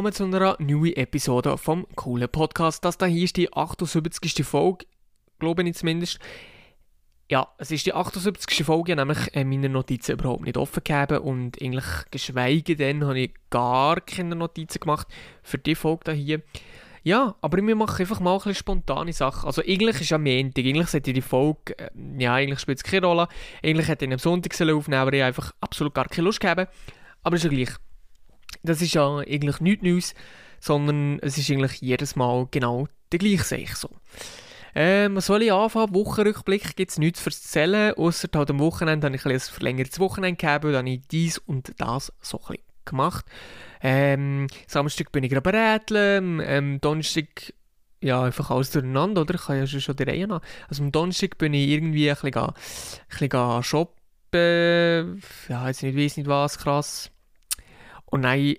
Willkommen zu einer neuen Episode vom coolen Podcast. Das hier ist die 78. Folge, glaube ich zumindest. Ja, es ist die 78. Folge, nämlich äh, meine Notizen überhaupt nicht offen gegeben und eigentlich geschweige denn habe ich gar keine Notizen gemacht für die Folge hier. Ja, aber wir machen einfach mal ein bisschen spontane Sachen. Also eigentlich ist ja Montag, eigentlich sollte die Folge, äh, ja eigentlich spielt es keine Rolle. Eigentlich hätte ich am Sonntag aufnehmen aber ich einfach absolut gar keine Lust gegeben. Aber ist ja gleich. Das ist ja eigentlich nichts Neues, sondern es ist eigentlich jedes Mal genau der gleiche Seich so. Ähm, was soll ich anfangen? Wochenrückblick gibt es nichts zu erzählen, außer halt am Wochenende habe ich ein, verlängertes Wochenende gegeben, dann habe ich dies und das so ein bisschen gemacht. Ähm, Samstag bin ich gerade rätseln, ähm, Donnerstag ja, einfach alles durcheinander, oder? Ich kann ja schon die Reihe nach. Also am Donnerstag bin ich irgendwie ein bisschen, ein bisschen shoppen, ja, jetzt nicht weiss nicht was, krass. Und nein,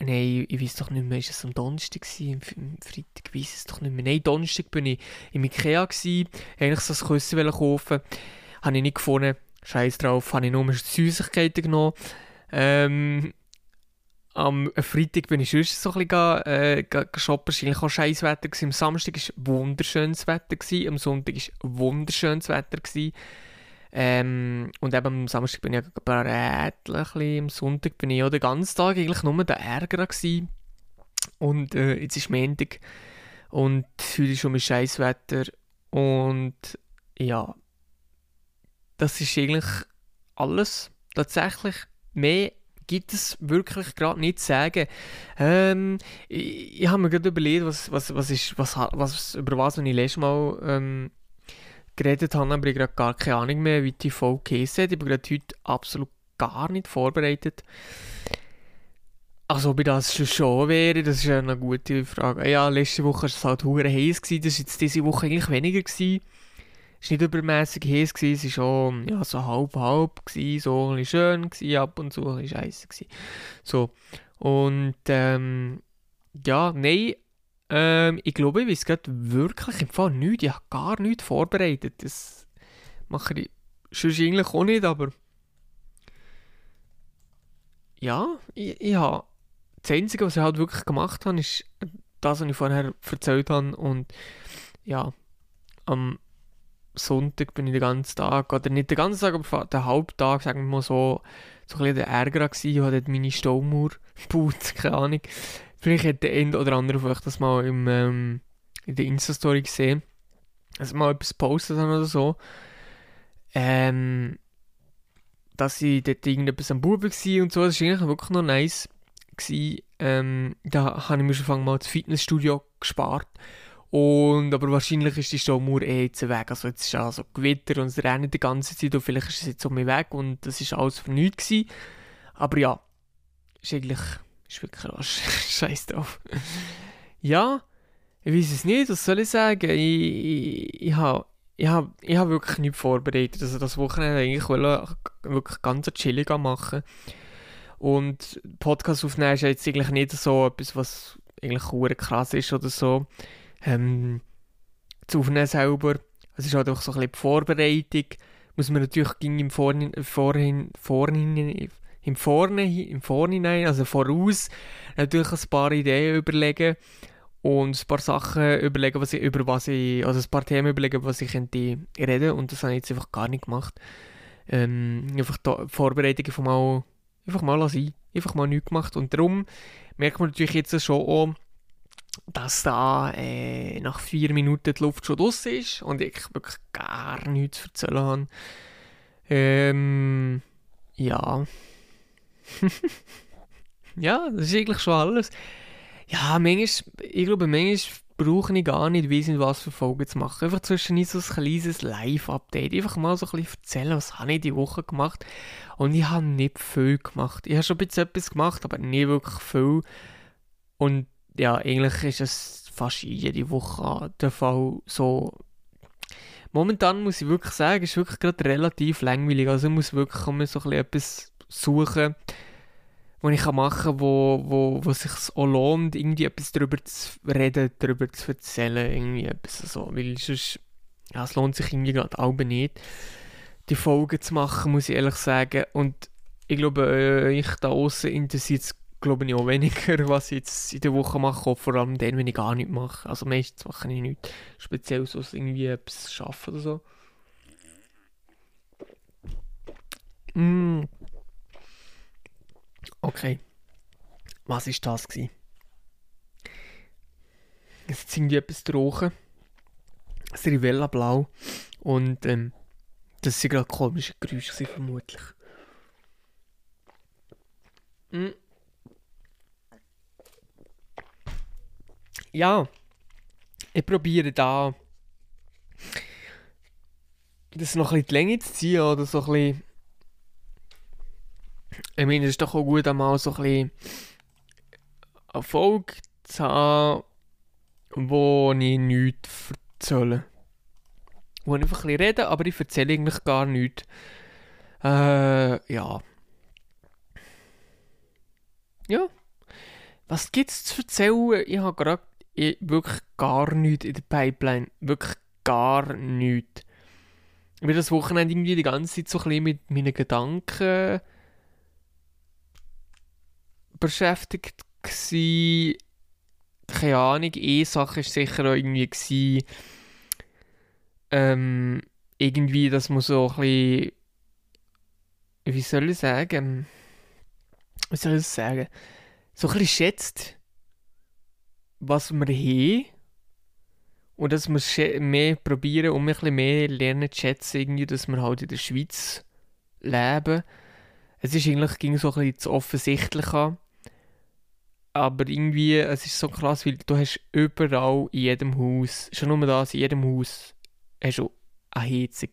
Nein, ich weiß doch nicht mehr, ist es am Donnerstag gewesen, am Freitag, ich weiß es doch nicht mehr. Nein, Donnerstag bin ich im Ikea gewesen, eigentlich so ein Küssen kaufen, habe ich nicht gefunden, scheiß drauf, habe ich nur Süßigkeiten genommen. Ähm, am Freitag bin ich schon so ein bisschen äh, shoppen, war eigentlich auch scheiß Wetter. Am Samstag war wunderschönes Wetter, gewesen, am Sonntag war wunderschönes Wetter. Gewesen. Ähm, und eben am Samstag bin ich brätlich, am Sonntag bin ich auch den ganzen Tag eigentlich nur der Ärger gewesen. Und äh, jetzt ist Montag und heute ist schon mein Scheißwetter und ja, das ist eigentlich alles. Tatsächlich mehr gibt es wirklich gerade nicht zu sagen. Ähm, ich, ich habe mir gerade überlegt, was, was, was ist, was, was, über was ich letztes Mal ähm, geredet habe, aber ich habe gar keine Ahnung mehr, wie die Folge hat. Ich bin gerade heute absolut gar nicht vorbereitet. Also, ob ich das schon, wäre, das ist eine gute Frage. Ja, letzte Woche war es halt hure heiß, das war jetzt diese Woche eigentlich weniger. Es war nicht übermäßig heiß, es war schon ja, so halb-halb, so ein schön, gewesen, ab und zu ein scheiße. So, und ähm, ja, nein, ähm, ich glaube, ich weiß gerade wirklich im Fall nichts. Ich habe gar nichts vorbereitet. Das mache ich sonst eigentlich auch nicht, aber ja, ich, ich habe das Einzige, was ich halt wirklich gemacht habe, ist das, was ich vorher erzählt habe und ja, am Sonntag bin ich den ganzen Tag, oder nicht den ganzen Tag, aber den Halbtag, sagen wir mal so, so ein bisschen der Ärger gewesen. Ich hatte meine Staumauer gebaut, keine Ahnung. Vielleicht hat der eine oder andere von euch das mal im, ähm, in der Insta-Story gesehen. Also mal etwas postet haben oder so. Ähm, dass ich dort irgendetwas am Buben war und so. Das war eigentlich wirklich noch nice. Ähm, da habe ich mir schon mal das Fitnessstudio gespart. Und, aber wahrscheinlich ist die Staumauer eh jetzt weg. Also jetzt ist also Gewitter und es rennt die ganze Zeit und vielleicht ist es jetzt um mich weg und das ist alles für nichts gewesen. Aber ja, ist eigentlich ist wirklich krass. Scheiß drauf. ja, ich weiß es nicht, was soll ich sagen? Ich, ich, ich habe ich ich hab wirklich nichts vorbereitet. Also das Wochenende eigentlich wollte wirklich ganz chillig machen. Und Podcast aufnehmen ist jetzt eigentlich nicht so etwas, was eigentlich krass ist oder so. Ähm, zu aufnehmen selber. Es ist halt einfach so ein bisschen die Vorbereitung. Muss man natürlich im Vorhin, Vorhin, Vorhin, im, Vorne, im Vorhinein, also voraus, natürlich ein paar Ideen überlegen und ein paar Sachen überlegen, was ich, über was ich, also ein paar Themen überlegen, was ich könnte reden und das habe ich jetzt einfach gar nicht gemacht. Ähm, einfach die Vorbereitung von mal, einfach mal sein, einfach mal nichts gemacht und darum merkt man natürlich jetzt schon auch, dass da äh, nach vier Minuten die Luft schon draus ist und ich wirklich gar nichts zu erzählen habe. Ähm, ja. ja, das ist eigentlich schon alles. Ja, manchmal, ich glaube, manchmal brauche ich gar nicht wissen, was für Folgen zu machen. Einfach zwischen so ein kleines Live-Update. Einfach mal so ein bisschen erzählen, was habe ich die Woche gemacht. Und ich habe nicht viel gemacht. Ich habe schon ein bisschen etwas gemacht, aber nicht wirklich viel. Und ja, eigentlich ist es fast jede Woche der Fall so. Momentan muss ich wirklich sagen, ist wirklich gerade relativ langweilig. Also ich muss wirklich so ein bisschen etwas suchen, was ich machen kann, wo, wo, wo sich auch lohnt, irgendwie etwas darüber zu reden, darüber zu erzählen, irgendwie etwas so, weil sonst, ja, es lohnt sich irgendwie gerade auch nicht, die Folgen zu machen, muss ich ehrlich sagen, und ich glaube, äh, ich da außen interessiert es glaube ich auch weniger, was ich jetzt in der Woche mache, vor allem dann, wenn ich gar nichts mache. Also meistens mache ich nichts speziell so irgendwie etwas schaffen oder so. Mm. Okay. Was ist das gewesen? Jetzt irgendwie etwas trocken. Das Rivella blau. Und ähm, das sind gerade komische Geräusche vermutlich. Mm. Ja, ich probiere da das noch ein bisschen die Länge zu ziehen oder so ein bisschen ich meine, es ist doch auch gut, einmal so ein bisschen Erfolg zu haben, wo ich nichts erzähle. Wo ich einfach ein bisschen rede, aber ich erzähle eigentlich gar nichts. Äh, ja. Ja. Was gibt es zu erzählen? Ich habe gerade wirklich gar nichts in der Pipeline. Wirklich gar nichts. Ich bin das Wochenende irgendwie die ganze Zeit so ein bisschen mit meinen Gedanken beschäftigt gsi. Keine Ahnung, eine Sache war sicher auch irgendwie gsi, ähm, irgendwie, dass man so ein bisschen, wie soll ich sagen, wie soll ich sagen, so ein bisschen schätzt, was wir haben. Und dass wir mehr probieren und ein bisschen mehr lernen zu schätzen, irgendwie, dass wir halt in der Schweiz leben. Es ist eigentlich ging so ein bisschen zu offensichtlich an aber irgendwie, es ist so krass, weil du hast überall in jedem Haus, schon nur das, in jedem Haus hast du eine Heizung.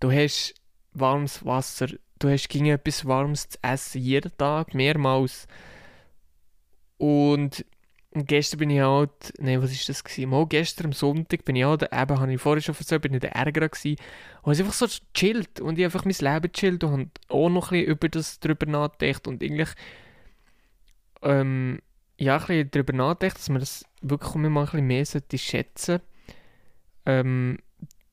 Du hast warmes Wasser, du hast gegen etwas Warmes zu essen, jeden Tag, mehrmals. Und gestern bin ich halt, nein, was ist das gewesen? Mal gestern am Sonntag bin ich halt, eben, habe ich vorher schon erzählt, bin ich der Ärger gewesen. Und es einfach so chillt und ich einfach mein Leben chillt und auch noch ein bisschen über das drüber nachgedacht und eigentlich, ähm, ja, ein bisschen darüber nachgedacht, dass man das wirklich mal ein bisschen mehr sollte schätzen ähm,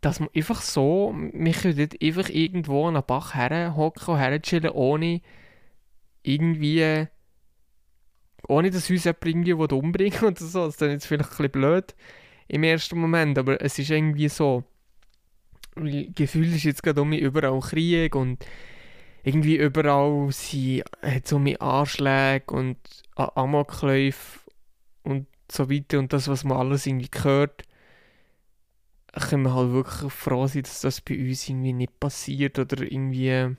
dass man einfach so, mich dort einfach irgendwo an einen Bach herhocken und herchillen, ohne irgendwie, ohne dass uns jemand irgendwie umbringen oder so. Das ist dann jetzt vielleicht ein bisschen blöd im ersten Moment, aber es ist irgendwie so, Gefühl ist jetzt gerade um mich überall Krieg und irgendwie überall sind hat so mit Anschläge und Amokläufe und so weiter und das, was man alles irgendwie gehört, können wir halt wirklich froh sein, dass das bei uns irgendwie nicht passiert oder irgendwie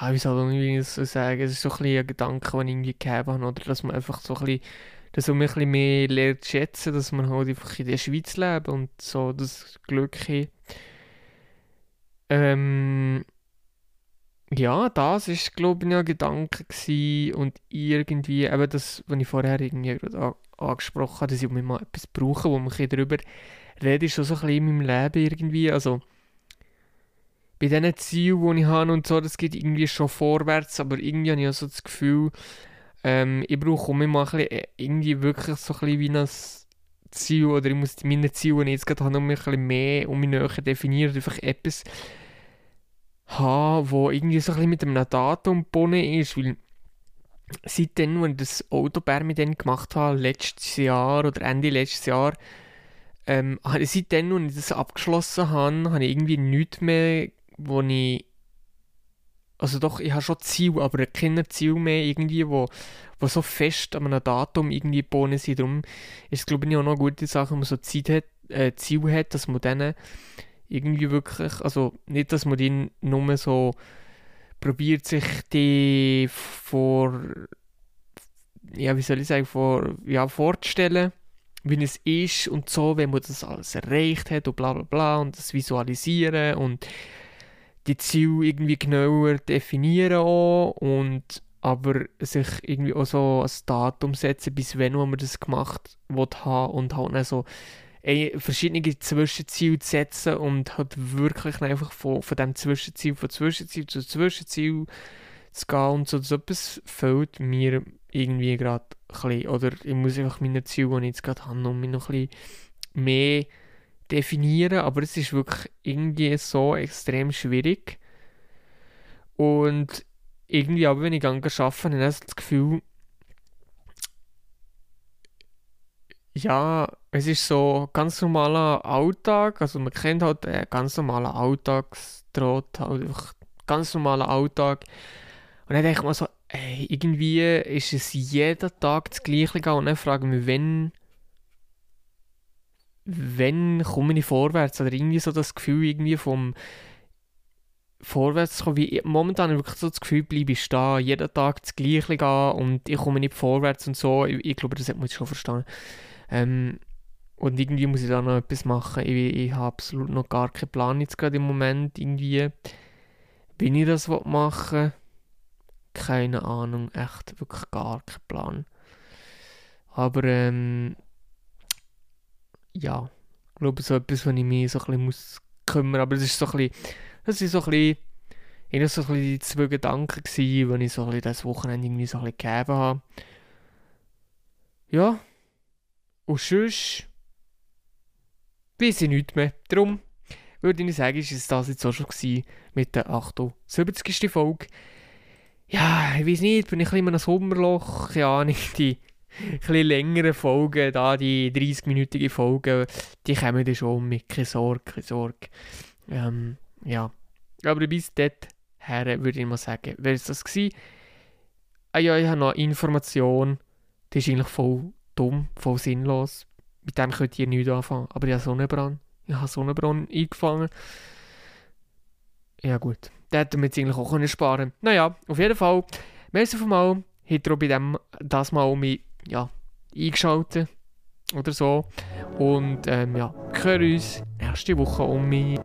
ja, wie soll ich so sagen, es ist so ein bisschen ein Gedanke, den ich irgendwie gegeben habe, oder dass man einfach so ein bisschen, dass man ein bisschen mehr lernt schätzen, dass man halt einfach in der Schweiz lebt und so das Glück hat. Ähm, ja, das ist glaube ich ein Gedanke gewesen. und irgendwie eben das, was ich vorher irgendwie gerade angesprochen habe, dass ich mal etwas brauche, wo man darüber rede, ist schon so ein bisschen in meinem Leben irgendwie, also bei diesen Zielen, die ich habe und so, das geht irgendwie schon vorwärts, aber irgendwie habe ich so das Gefühl, ähm, ich brauche immer mal ein bisschen, äh, irgendwie wirklich so ein bisschen wie ein Ziel, oder ich muss meine Ziele, die ich jetzt gerade habe, noch ein bisschen mehr um mich näher definieren, einfach etwas habe, wo irgendwie so ein mit einem Datum gebunden ist, weil seitdem, als ich das Autobär mit denen gemacht habe, letztes Jahr oder Ende letztes Jahr, ähm, seitdem, als ich das abgeschlossen habe, habe ich irgendwie nichts mehr, wo ich also doch, ich habe schon Ziel, aber keine Ziel mehr irgendwie, wo, wo so fest an einem Datum irgendwie gebunden sind. Darum ist es, glaube ich, auch noch eine gute Sache, wenn man so Zeit hat, äh, Ziel hat, dass man dann irgendwie wirklich, also nicht, dass man die nur so probiert, sich die vor, ja, wie soll ich sagen, vor, ja, vorzustellen, wie es ist und so, wenn man das alles erreicht hat und bla bla bla und das visualisieren und die Ziele irgendwie genauer definieren auch und aber sich irgendwie auch so ein Datum setzen, bis wann man das gemacht haben und halt dann so verschiedene Zwischenziele zu setzen und halt wirklich einfach von, von dem Zwischenziel, von Zwischenziel zu Zwischenziel zu gehen und so. So etwas fehlt mir irgendwie gerade ein bisschen. Oder ich muss einfach meine Ziele, die ich jetzt gerade habe, noch ein bisschen mehr definieren. Aber es ist wirklich irgendwie so extrem schwierig. Und irgendwie aber, wenn ich gehe arbeiten, habe ich das Gefühl, ja, es ist so ganz normaler Alltag, also man kennt halt einen ganz normalen Alltagstrott, halt einfach ganz normaler Alltag. Und dann denke ich mir so, ey, irgendwie ist es jeden Tag das Gleiche und dann frage ich mich, wenn wenn komme ich vorwärts? Oder irgendwie so das Gefühl irgendwie vom vorwärts zu kommen, wie momentan wirklich so das Gefühl, bleibe ich stehen, jeden Tag das Gleiche gehen und ich komme nicht vorwärts und so, ich, ich glaube, das hat man schon verstanden. Ähm, und irgendwie muss ich da noch etwas machen. Ich, ich habe absolut noch gar keinen Plan jetzt gerade im Moment irgendwie, wie ich das machen will. Keine Ahnung, echt wirklich gar keinen Plan. Aber ähm, ja, ich glaube, so etwas, wo ich mich so ein bisschen muss kümmern Aber es ist so ein bisschen, das ist so ein bisschen, eher so die zwei Gedanken gewesen, die ich so ein das Wochenende irgendwie so ein gegeben habe. Ja, und sonst weiß ich nichts mehr. Darum würde ich sagen, ist es das jetzt auch schon gewesen mit der 78. Folge. Ja, ich weiß nicht, bin ich in einem Sommerloch, ja, nicht die ein längeren Folgen, da die 30-minütige Folgen, die kommen dann schon mit, keine Sorge, keine Sorge. Ähm, ja, aber bis dahin würde ich mal sagen, wer ist das gewesen? Ah ja, ich habe noch Information, die ist eigentlich voll dumm, voll sinnlos. Mit dem könnt ihr nichts anfangen. Aber ich habe Sonnenbrand. Ich habe Sonnenbrand eingefangen. Ja gut, da hätten wir jetzt eigentlich auch können Naja, auf jeden Fall, merci von mal, hat er bei dem das mal mich ja, eingeschaltet oder so. Und ähm, ja, wir hören uns nächste Woche um mich.